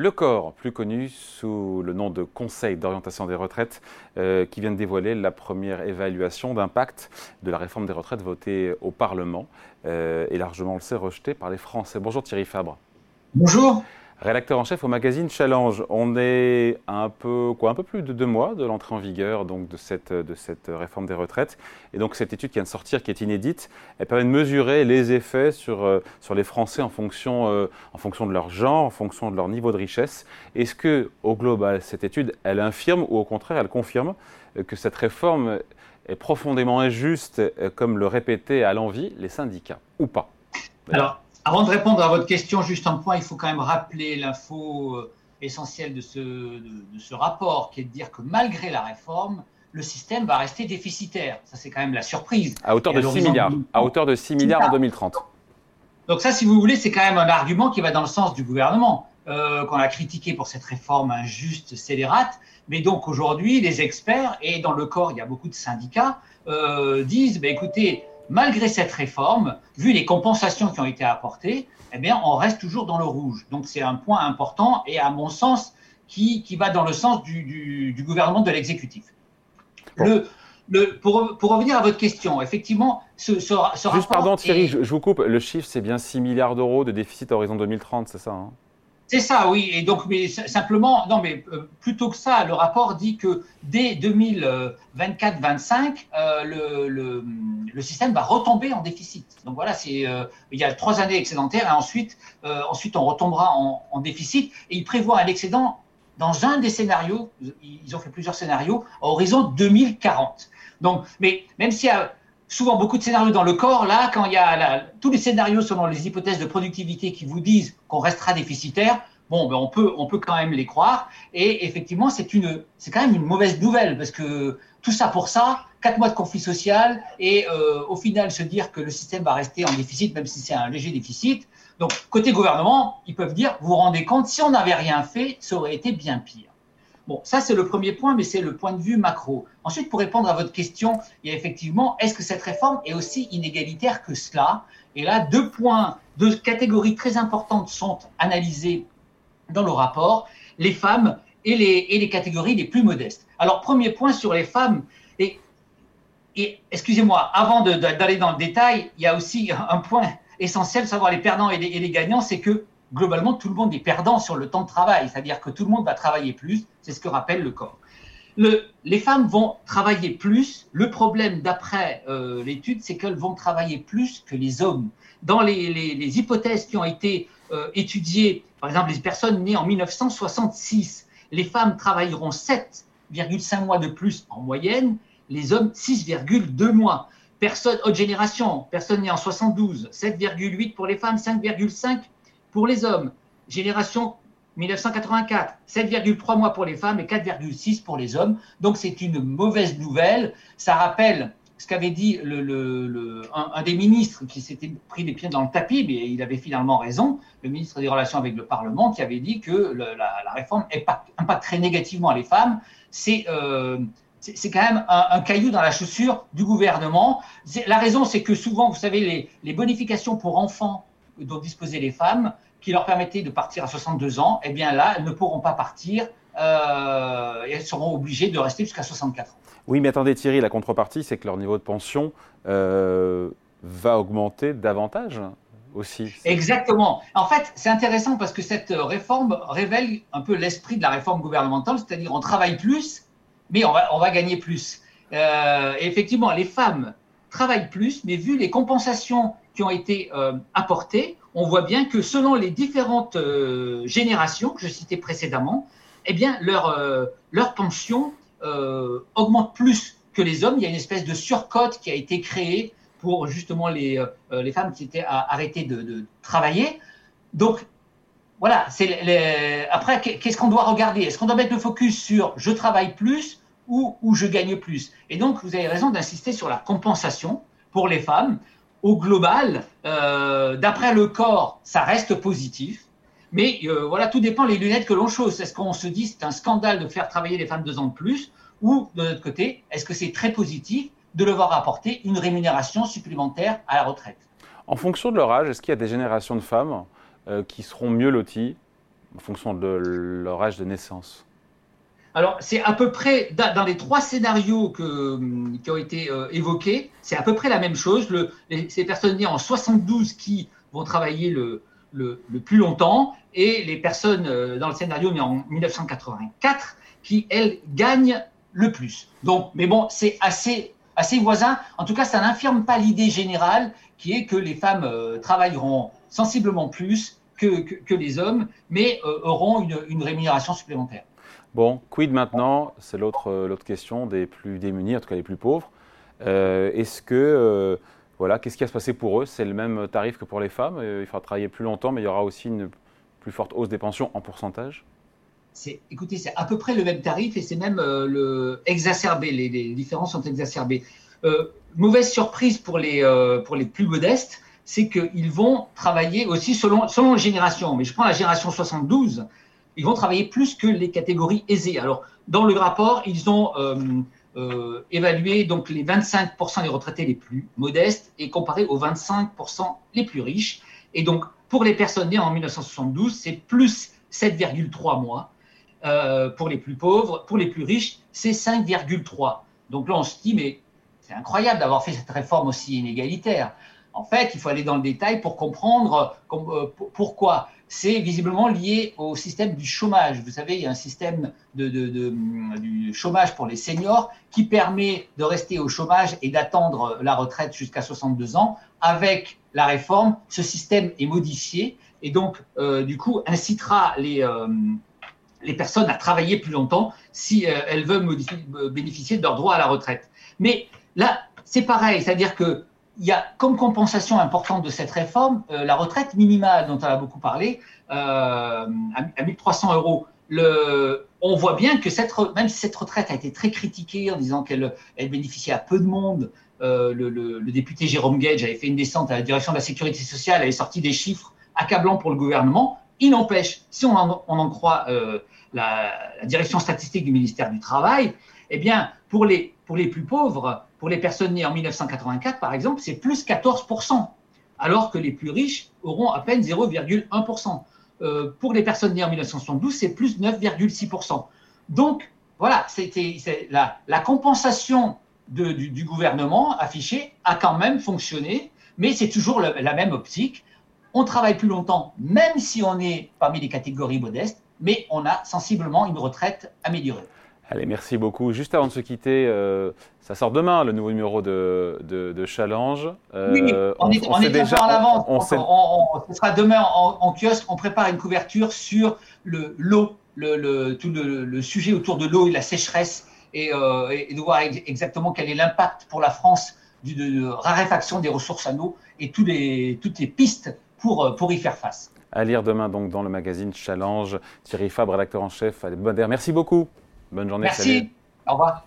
Le corps, plus connu sous le nom de Conseil d'orientation des retraites, euh, qui vient de dévoiler la première évaluation d'impact de la réforme des retraites votée au Parlement euh, et largement, on rejetée par les Français. Bonjour Thierry Fabre. Bonjour rédacteur en chef au magazine Challenge. On est un peu, quoi, un peu plus de deux mois de l'entrée en vigueur donc, de, cette, de cette réforme des retraites. Et donc cette étude qui vient de sortir, qui est inédite, elle permet de mesurer les effets sur, euh, sur les Français en fonction, euh, en fonction de leur genre, en fonction de leur niveau de richesse. Est-ce que, au global, cette étude, elle infirme ou au contraire, elle confirme que cette réforme est profondément injuste, comme le répétaient à l'envie les syndicats, ou pas? Avant de répondre à votre question, juste un point, il faut quand même rappeler l'info euh, essentielle de ce, de, ce rapport, qui est de dire que malgré la réforme, le système va rester déficitaire. Ça, c'est quand même la surprise. À hauteur de 6 milliards. À hauteur de 6 milliards en 2030. Donc ça, si vous voulez, c'est quand même un argument qui va dans le sens du gouvernement, euh, qu'on a critiqué pour cette réforme injuste, scélérate. Mais donc aujourd'hui, les experts, et dans le corps, il y a beaucoup de syndicats, euh, disent, bah, écoutez, malgré cette réforme, vu les compensations qui ont été apportées, eh bien, on reste toujours dans le rouge. Donc, c'est un point important et, à mon sens, qui, qui va dans le sens du, du, gouvernement de l'exécutif. Le, le, pour, pour, revenir à votre question, effectivement, ce, ce, ce Juste pardon Thierry, je, je, vous coupe. Le chiffre, c'est bien 6 milliards d'euros de déficit à horizon 2030, c'est ça hein? C'est ça, oui. Et donc, mais simplement, non, mais euh, plutôt que ça, le rapport dit que dès 2024-25, euh, le, le, système va retomber en déficit. Donc voilà, c'est euh, il y a trois années excédentaires et ensuite, ensuite on retombera en, en, déficit. Et il prévoit un excédent dans un des scénarios. Ils ont fait plusieurs scénarios à horizon 2040. Donc, mais même s'il y a souvent beaucoup de scénarios dans le corps. Là, quand il y a la, tous les scénarios selon les hypothèses de productivité qui vous disent qu'on restera déficitaire, bon, ben on peut, on peut quand même les croire. Et effectivement, c'est une, c'est quand même une mauvaise nouvelle parce que tout ça pour ça, quatre mois de conflit social et euh, au final se dire que le système va rester en déficit, même si c'est un léger déficit. Donc, côté gouvernement, ils peuvent dire, vous vous rendez compte, si on n'avait rien fait, ça aurait été bien pire. Bon, ça c'est le premier point, mais c'est le point de vue macro. Ensuite, pour répondre à votre question, il y a effectivement, est-ce que cette réforme est aussi inégalitaire que cela? Et là, deux points, deux catégories très importantes sont analysées dans le rapport, les femmes et les, catégories les plus modestes. Alors, premier point sur les femmes, et, excusez-moi, avant d'aller dans le détail, il y a aussi un point essentiel, savoir les perdants et les gagnants, c'est que globalement, tout le monde est perdant sur le temps de travail, c'est-à-dire que tout le monde va travailler plus, c'est ce que rappelle le corps. Le, les femmes vont travailler plus. Le problème, d'après euh, l'étude, c'est qu'elles vont travailler plus que les hommes. Dans les hypothèses qui ont été euh, étudiées, par exemple, les personnes nées en 1966, les femmes travailleront 7,5 mois de plus en moyenne, les hommes 6,2 mois. Personne, haute génération, personne née en 72, 7,8 pour les femmes, 5,5 pour les hommes, génération 1984, 7,3 mois pour les femmes et 4,6 pour les hommes. Donc c'est une mauvaise nouvelle. Ça rappelle ce qu'avait dit un, des ministres qui s'était pris les pieds dans le tapis, mais il avait finalement raison, le ministre des Relations avec le Parlement, qui avait dit que la, la, réforme impacte, très négativement les femmes. C'est euh, quand même un, caillou dans la chaussure du gouvernement. La raison, c'est que souvent, vous savez, les bonifications pour enfants dont disposaient les femmes, qui leur permettaient de partir à 62 ans, eh bien là, elles ne pourront pas partir euh, et elles seront obligées de rester jusqu'à 64 ans. Oui, mais attendez Thierry, la contrepartie, c'est que leur niveau de pension euh, va augmenter davantage aussi. Exactement. En fait, c'est intéressant parce que cette réforme révèle un peu l'esprit de la réforme gouvernementale, c'est-à-dire on travaille plus, mais on va, on va gagner plus. Euh, et effectivement, les femmes travaillent plus, mais vu les compensations qui ont été euh, apportées, on voit bien que selon les différentes euh, générations que je citais précédemment, eh bien, leur, euh, leur pension euh, augmente plus que les hommes. Il y a une espèce de surcote qui a été créée pour justement les, les femmes qui étaient arrêtées de, travailler. Donc, voilà, après, qu'est-ce qu'on doit regarder? Est-ce qu'on doit mettre le focus sur je travaille plus ou, ou je gagne plus. Et donc, vous avez raison d'insister sur la compensation pour les femmes. Au global, euh, d'après le corps, ça reste positif. Mais euh, voilà, tout dépend les lunettes que l'on chausse. Est-ce qu'on se dit c'est un scandale de faire travailler les femmes deux ans de plus? Ou de notre côté, est-ce que c'est très positif de leur apporter une rémunération supplémentaire à la retraite? En fonction de leur âge, est-ce qu'il y a des générations de femmes euh, qui seront mieux loties en fonction de leur âge de naissance? Alors, c'est à peu près, dans les trois scénarios qui ont été euh, évoqués, c'est à peu près la même chose. Le, les, ces personnes nées en 72 qui vont travailler le, plus longtemps et les personnes euh, dans le scénario nées en 1984 qui, elles, gagnent le plus. Donc, mais bon, c'est assez, voisin. En tout cas, ça n'infirme pas l'idée générale qui est que les femmes euh, travailleront sensiblement plus que, les hommes, mais auront une rémunération supplémentaire. Bon, quid maintenant? C'est l'autre euh, l'autre question des plus démunis, en tout cas les plus pauvres. Euh, est-ce que, euh, voilà, qu'est-ce qui va se passer pour eux? C'est le même tarif que pour les femmes? Il faudra travailler plus longtemps, mais il y aura aussi une plus forte hausse des pensions en pourcentage? Écoutez, c'est à peu près le même tarif et c'est même le exacerbé. Les, différences sont exacerbées. mauvaise surprise pour les, pour les plus modestes, c'est qu'ils vont travailler aussi selon, selon les générations. Mais je prends la génération 72 ils vont travailler plus que les catégories aisées. Alors, dans le rapport, ils ont euh, euh, évalué donc les 25% des retraités les plus modestes et comparé aux 25% les plus riches. Et donc, pour les personnes nées en 1972, c'est plus 7,3 mois. Euh, pour les plus pauvres, pour les plus riches, c'est 5,3. Donc là, on se dit, mais c'est incroyable d'avoir fait cette réforme aussi inégalitaire. En fait, il faut aller dans le détail pour comprendre pourquoi c'est visiblement lié au système du chômage. Vous savez, il y a un système de, du chômage pour les seniors qui permet de rester au chômage et d'attendre la retraite jusqu'à 62 ans. Avec la réforme, ce système est modifié et donc, euh, du coup, incitera les, euh, les personnes à travailler plus longtemps si euh, elles veulent bénéficier de leurs droits à la retraite. Mais là, c'est pareil, c'est-à-dire que il y a comme compensation importante de cette réforme euh, la retraite minimale dont on a beaucoup parlé euh, à, 1300 euros. On voit bien que même si cette retraite a été très critiquée en disant qu'elle elle bénéficiait à peu de monde, euh, le, député Jérôme Gage avait fait une descente à la direction de la sécurité sociale, avait sorti des chiffres accablants pour le gouvernement. Il n'empêche, si on en, croit la, direction statistique du ministère du Travail, eh bien, pour les, plus pauvres, pour les personnes nées en 1984, par exemple, c'est plus 14%, alors que les plus riches auront à peine 0,1%. Euh, pour les personnes nées en 1972, c'est plus 9,6%. Donc, voilà, c'était la, compensation du, gouvernement affichée a quand même fonctionné, mais c'est toujours la même optique. On travaille plus longtemps, même si on est parmi les catégories modestes, mais on a sensiblement une retraite améliorée. Allez, merci beaucoup. Juste avant de se quitter, euh, ça sort demain le nouveau numéro de, de, de Challenge. Euh, oui, on, est, on, on est déjà en avance. On, ce sera demain en, en, kiosque. On prépare une couverture sur le l'eau, le, le, tout le, le, sujet autour de l'eau et la sécheresse, et, euh, et, de voir exactement quel est l'impact pour la France du, de, de, raréfaction des ressources en eau et tous les, toutes les pistes pour, pour y faire face. À lire demain donc dans le magazine Challenge. Thierry Fabre, rédacteur en chef à Merci beaucoup. Bonne journée. Merci. Au revoir.